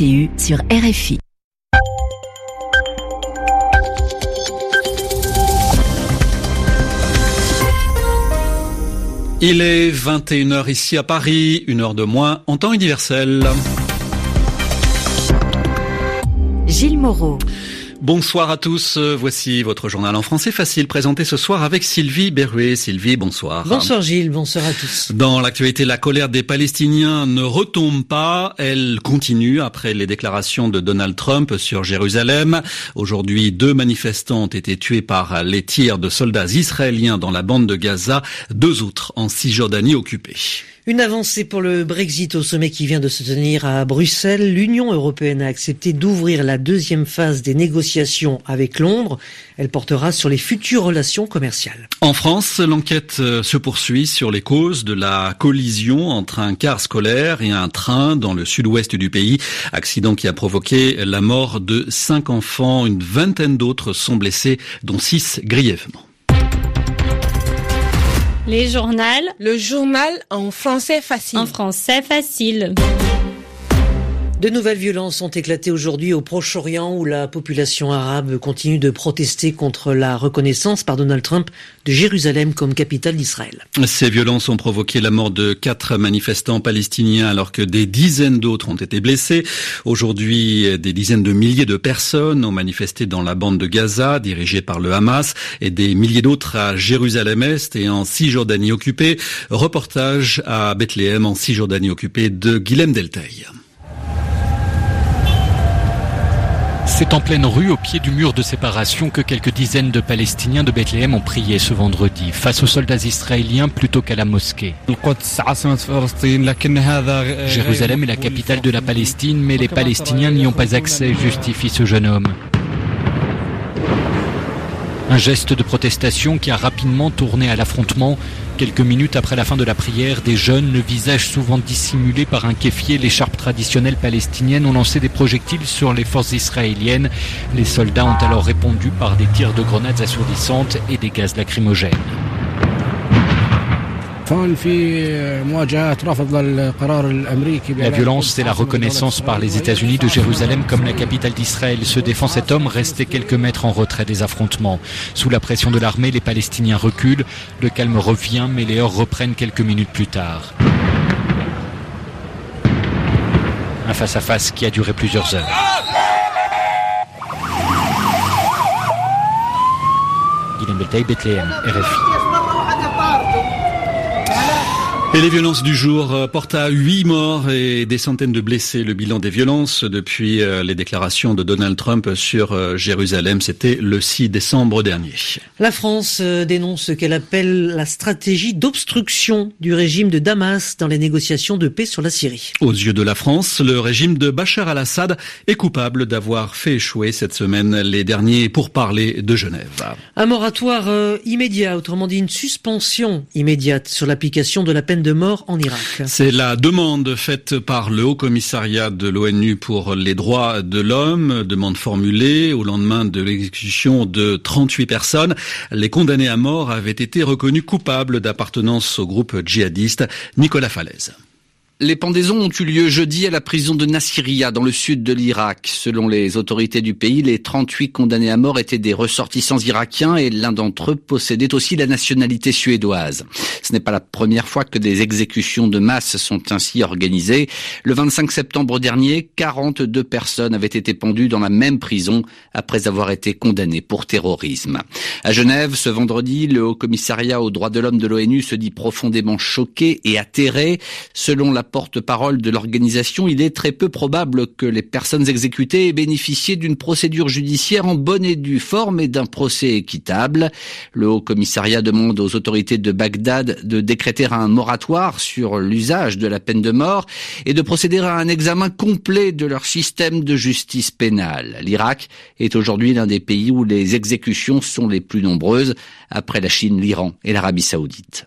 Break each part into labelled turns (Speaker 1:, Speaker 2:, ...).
Speaker 1: Sur RFI.
Speaker 2: Il est 21h ici à Paris, une heure de moins en temps universel.
Speaker 1: Gilles Moreau.
Speaker 2: Bonsoir à tous, voici votre journal en français facile présenté ce soir avec Sylvie Berruet. Sylvie, bonsoir.
Speaker 3: Bonsoir Gilles, bonsoir à tous.
Speaker 2: Dans l'actualité, la colère des Palestiniens ne retombe pas, elle continue après les déclarations de Donald Trump sur Jérusalem. Aujourd'hui, deux manifestants ont été tués par les tirs de soldats israéliens dans la bande de Gaza, deux autres en Cisjordanie occupée.
Speaker 3: Une avancée pour le Brexit au sommet qui vient de se tenir à Bruxelles. L'Union européenne a accepté d'ouvrir la deuxième phase des négociations avec Londres. Elle portera sur les futures relations commerciales.
Speaker 2: En France, l'enquête se poursuit sur les causes de la collision entre un car scolaire et un train dans le sud-ouest du pays. Accident qui a provoqué la mort de cinq enfants. Une vingtaine d'autres sont blessés, dont six grièvement.
Speaker 4: Les journaux.
Speaker 5: Le journal en français facile.
Speaker 4: En français facile.
Speaker 3: De nouvelles violences ont éclaté aujourd'hui au Proche-Orient où la population arabe continue de protester contre la reconnaissance par Donald Trump de Jérusalem comme capitale d'Israël.
Speaker 2: Ces violences ont provoqué la mort de quatre manifestants palestiniens alors que des dizaines d'autres ont été blessés. Aujourd'hui, des dizaines de milliers de personnes ont manifesté dans la bande de Gaza dirigée par le Hamas et des milliers d'autres à Jérusalem-Est et en Cisjordanie occupée. Reportage à Bethléem en Cisjordanie occupée de Guilhem Delteil.
Speaker 6: C'est en pleine rue, au pied du mur de séparation, que quelques dizaines de Palestiniens de Bethléem ont prié ce vendredi, face aux soldats israéliens plutôt qu'à la mosquée. Jérusalem est la capitale de la Palestine, mais les Palestiniens n'y ont pas accès, justifie ce jeune homme. Un geste de protestation qui a rapidement tourné à l'affrontement. Quelques minutes après la fin de la prière, des jeunes, le visage souvent dissimulé par un kéfier, l'écharpe traditionnelle palestinienne, ont lancé des projectiles sur les forces israéliennes. Les soldats ont alors répondu par des tirs de grenades assourdissantes et des gaz lacrymogènes. La violence, c'est la reconnaissance par les États-Unis de Jérusalem comme la capitale d'Israël. Se défend cet homme resté quelques mètres en retrait des affrontements. Sous la pression de l'armée, les Palestiniens reculent. Le calme revient, mais les heurts reprennent quelques minutes plus tard. Un face-à-face qui a duré plusieurs heures. Guillaume Betaille, Bethléem, RFI.
Speaker 2: Et les violences du jour portent à huit morts et des centaines de blessés. Le bilan des violences depuis les déclarations de Donald Trump sur Jérusalem, c'était le 6 décembre dernier.
Speaker 3: La France dénonce ce qu'elle appelle la stratégie d'obstruction du régime de Damas dans les négociations de paix sur la Syrie.
Speaker 2: Aux yeux de la France, le régime de Bachar al-Assad est coupable d'avoir fait échouer cette semaine les derniers pourparlers de Genève.
Speaker 3: Un moratoire immédiat, autrement dit une suspension immédiate sur l'application de la peine de mort en Irak.
Speaker 2: C'est la demande faite par le Haut Commissariat de l'ONU pour les droits de l'homme, demande formulée au lendemain de l'exécution de 38 personnes. Les condamnés à mort avaient été reconnus coupables d'appartenance au groupe djihadiste Nicolas Falaise.
Speaker 7: Les pendaisons ont eu lieu jeudi à la prison de Nasiriyah dans le sud de l'Irak. Selon les autorités du pays, les 38 condamnés à mort étaient des ressortissants irakiens et l'un d'entre eux possédait aussi la nationalité suédoise. Ce n'est pas la première fois que des exécutions de masse sont ainsi organisées. Le 25 septembre dernier, 42 personnes avaient été pendues dans la même prison après avoir été condamnées pour terrorisme. À Genève, ce vendredi, le Haut Commissariat aux droits de l'homme de l'ONU se dit profondément choqué et atterré. Selon la porte-parole de l'organisation, il est très peu probable que les personnes exécutées aient bénéficié d'une procédure judiciaire en bonne et due forme et d'un procès équitable. Le Haut Commissariat demande aux autorités de Bagdad de décréter un moratoire sur l'usage de la peine de mort et de procéder à un examen complet de leur système de justice pénale. L'Irak est aujourd'hui l'un des pays où les exécutions sont les plus nombreuses, après la Chine, l'Iran et l'Arabie saoudite.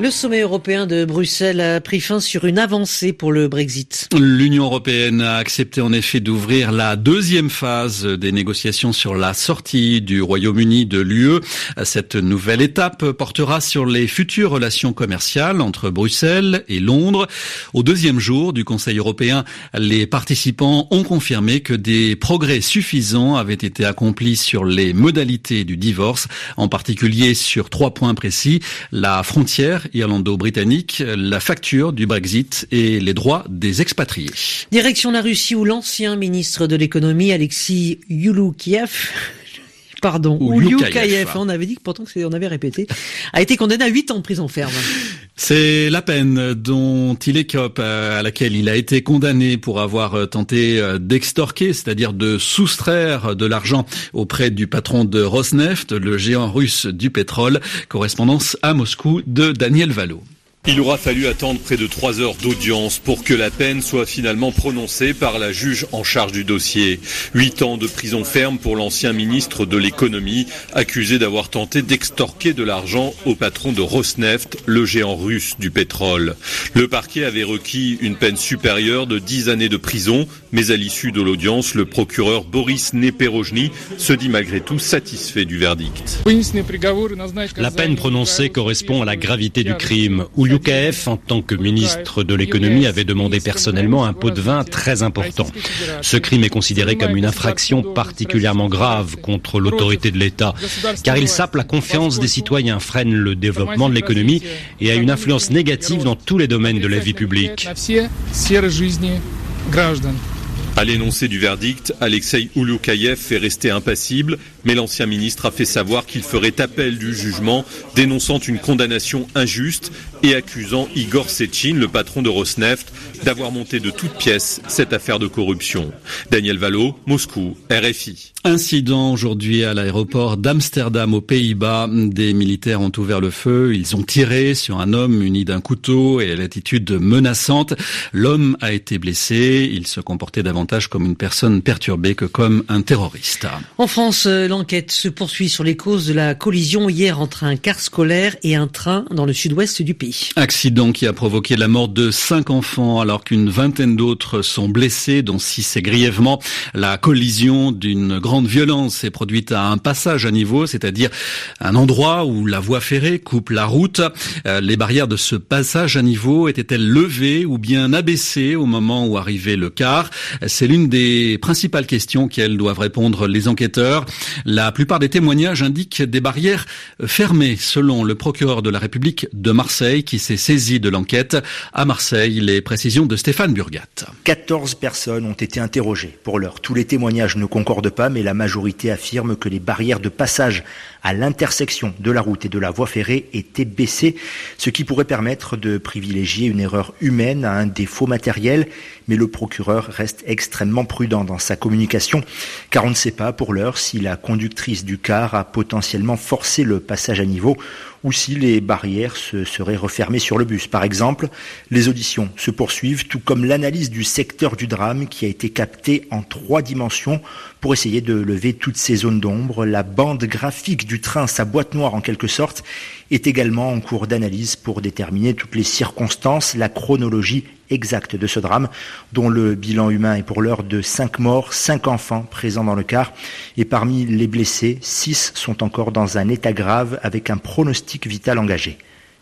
Speaker 3: Le sommet européen de Bruxelles a pris fin sur une avancée pour le Brexit.
Speaker 2: L'Union européenne a accepté en effet d'ouvrir la deuxième phase des négociations sur la sortie du Royaume-Uni de l'UE. Cette nouvelle étape portera sur les futures relations commerciales entre Bruxelles et Londres. Au deuxième jour du Conseil européen, les participants ont confirmé que des progrès suffisants avaient été accomplis sur les modalités du divorce, en particulier sur trois points précis, la frontière irlando-britannique, la facture du Brexit et les droits des expatriés.
Speaker 3: Direction la Russie où l'ancien ministre de l'économie Alexis Youlukiev pardon, ou Liukayev, on avait dit que pourtant on avait répété, a été condamné à 8 ans de prison ferme.
Speaker 2: C'est la peine dont il écope, à laquelle il a été condamné pour avoir tenté d'extorquer, c'est-à-dire de soustraire de l'argent auprès du patron de Rosneft, le géant russe du pétrole. Correspondance à Moscou de Daniel Valo.
Speaker 8: Il aura fallu attendre près de trois heures d'audience pour que la peine soit finalement prononcée par la juge en charge du dossier. Huit ans de prison ferme pour l'ancien ministre de l'économie, accusé d'avoir tenté d'extorquer de l'argent au patron de Rosneft, le géant russe du pétrole. Le parquet avait requis une peine supérieure de dix années de prison, mais à l'issue de l'audience, le procureur Boris Neperojny se dit malgré tout satisfait du verdict.
Speaker 9: La peine prononcée correspond à la gravité du crime. Liukaev, en tant que ministre de l'économie, avait demandé personnellement un pot de vin très important. Ce crime est considéré comme une infraction particulièrement grave contre l'autorité de l'État, car il sape la confiance des citoyens, freine le développement de l'économie et a une influence négative dans tous les domaines de la vie publique.
Speaker 8: À l'énoncé du verdict, Alexei Ouloukayev fait rester impassible, mais l'ancien ministre a fait savoir qu'il ferait appel du jugement, dénonçant une condamnation injuste et accusant Igor Sechin, le patron de Rosneft, d'avoir monté de toutes pièces cette affaire de corruption. Daniel Valo, Moscou, RFI.
Speaker 2: Incident aujourd'hui à l'aéroport d'Amsterdam aux Pays-Bas. Des militaires ont ouvert le feu. Ils ont tiré sur un homme muni d'un couteau et à l'attitude menaçante. L'homme a été blessé. Il se comportait davantage comme une personne perturbée que comme un terroriste.
Speaker 3: En France, l'enquête se poursuit sur les causes de la collision hier entre un car scolaire et un train dans le sud-ouest du pays.
Speaker 2: Accident qui a provoqué la mort de cinq enfants alors qu'une vingtaine d'autres sont blessés, dont six et grièvement. La collision d'une grande violence s'est produite à un passage à niveau, c'est-à-dire un endroit où la voie ferrée coupe la route. Les barrières de ce passage à niveau étaient-elles levées ou bien abaissées au moment où arrivait le car? C'est l'une des principales questions qu'elles doivent répondre les enquêteurs. La plupart des témoignages indiquent des barrières fermées, selon le procureur de la République de Marseille qui s'est saisi de l'enquête. À Marseille, les précisions de Stéphane Burgat.
Speaker 10: 14 personnes ont été interrogées. Pour l'heure, tous les témoignages ne concordent pas, mais la majorité affirme que les barrières de passage à l'intersection de la route et de la voie ferrée étaient baissées, ce qui pourrait permettre de privilégier une erreur humaine à un défaut matériel. Mais le procureur reste extrêmement prudent dans sa communication, car on ne sait pas pour l'heure si la conductrice du car a potentiellement forcé le passage à niveau ou si les barrières se seraient refermées sur le bus. Par exemple, les auditions se poursuivent, tout comme l'analyse du secteur du drame qui a été capté en trois dimensions pour essayer de lever toutes ces zones d'ombre. La bande graphique du train, sa boîte noire en quelque sorte, est également en cours d'analyse pour déterminer toutes les circonstances, la chronologie exacte de ce drame, dont le bilan humain est pour l'heure de 5 morts, 5 enfants présents dans le car. Et parmi les blessés, 6 sont encore dans un état grave avec un pronostic vital engagé.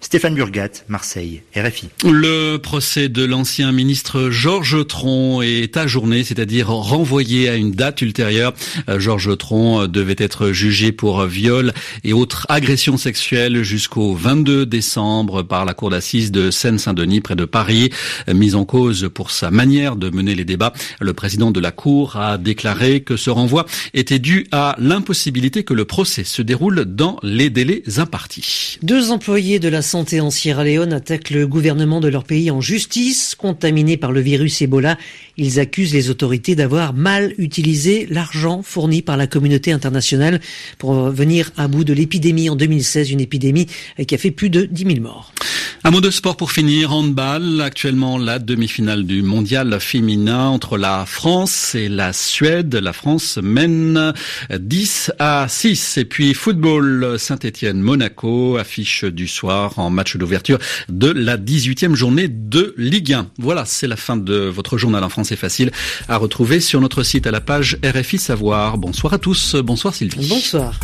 Speaker 10: Stéphane Burgat, Marseille, RFI.
Speaker 2: Le procès de l'ancien ministre Georges Tron est ajourné, c'est-à-dire renvoyé à une date ultérieure. Georges Tron devait être jugé pour viol et autres agressions sexuelles jusqu'au 22 décembre par la cour d'assises de Seine-Saint-Denis près de Paris. Mise en cause pour sa manière de mener les débats, le président de la cour a déclaré que ce renvoi était dû à l'impossibilité que le procès se déroule dans les délais impartis.
Speaker 3: Deux employés de la santé en Sierra Leone attaquent le gouvernement de leur pays en justice. Contaminés par le virus Ebola, ils accusent les autorités d'avoir mal utilisé l'argent fourni par la communauté internationale pour venir à bout de l'épidémie en 2016, une épidémie qui a fait plus de 10 000 morts.
Speaker 2: Un mot de sport pour finir. Handball, actuellement la demi-finale du mondial féminin entre la France et la Suède. La France mène 10 à 6. Et puis football, Saint-Etienne, Monaco, affiche du soir 4 en match d'ouverture de la 18e journée de Ligue 1. Voilà, c'est la fin de votre journal en français facile à retrouver sur notre site à la page RFI Savoir. Bonsoir à tous. Bonsoir Sylvie.
Speaker 3: Bonsoir.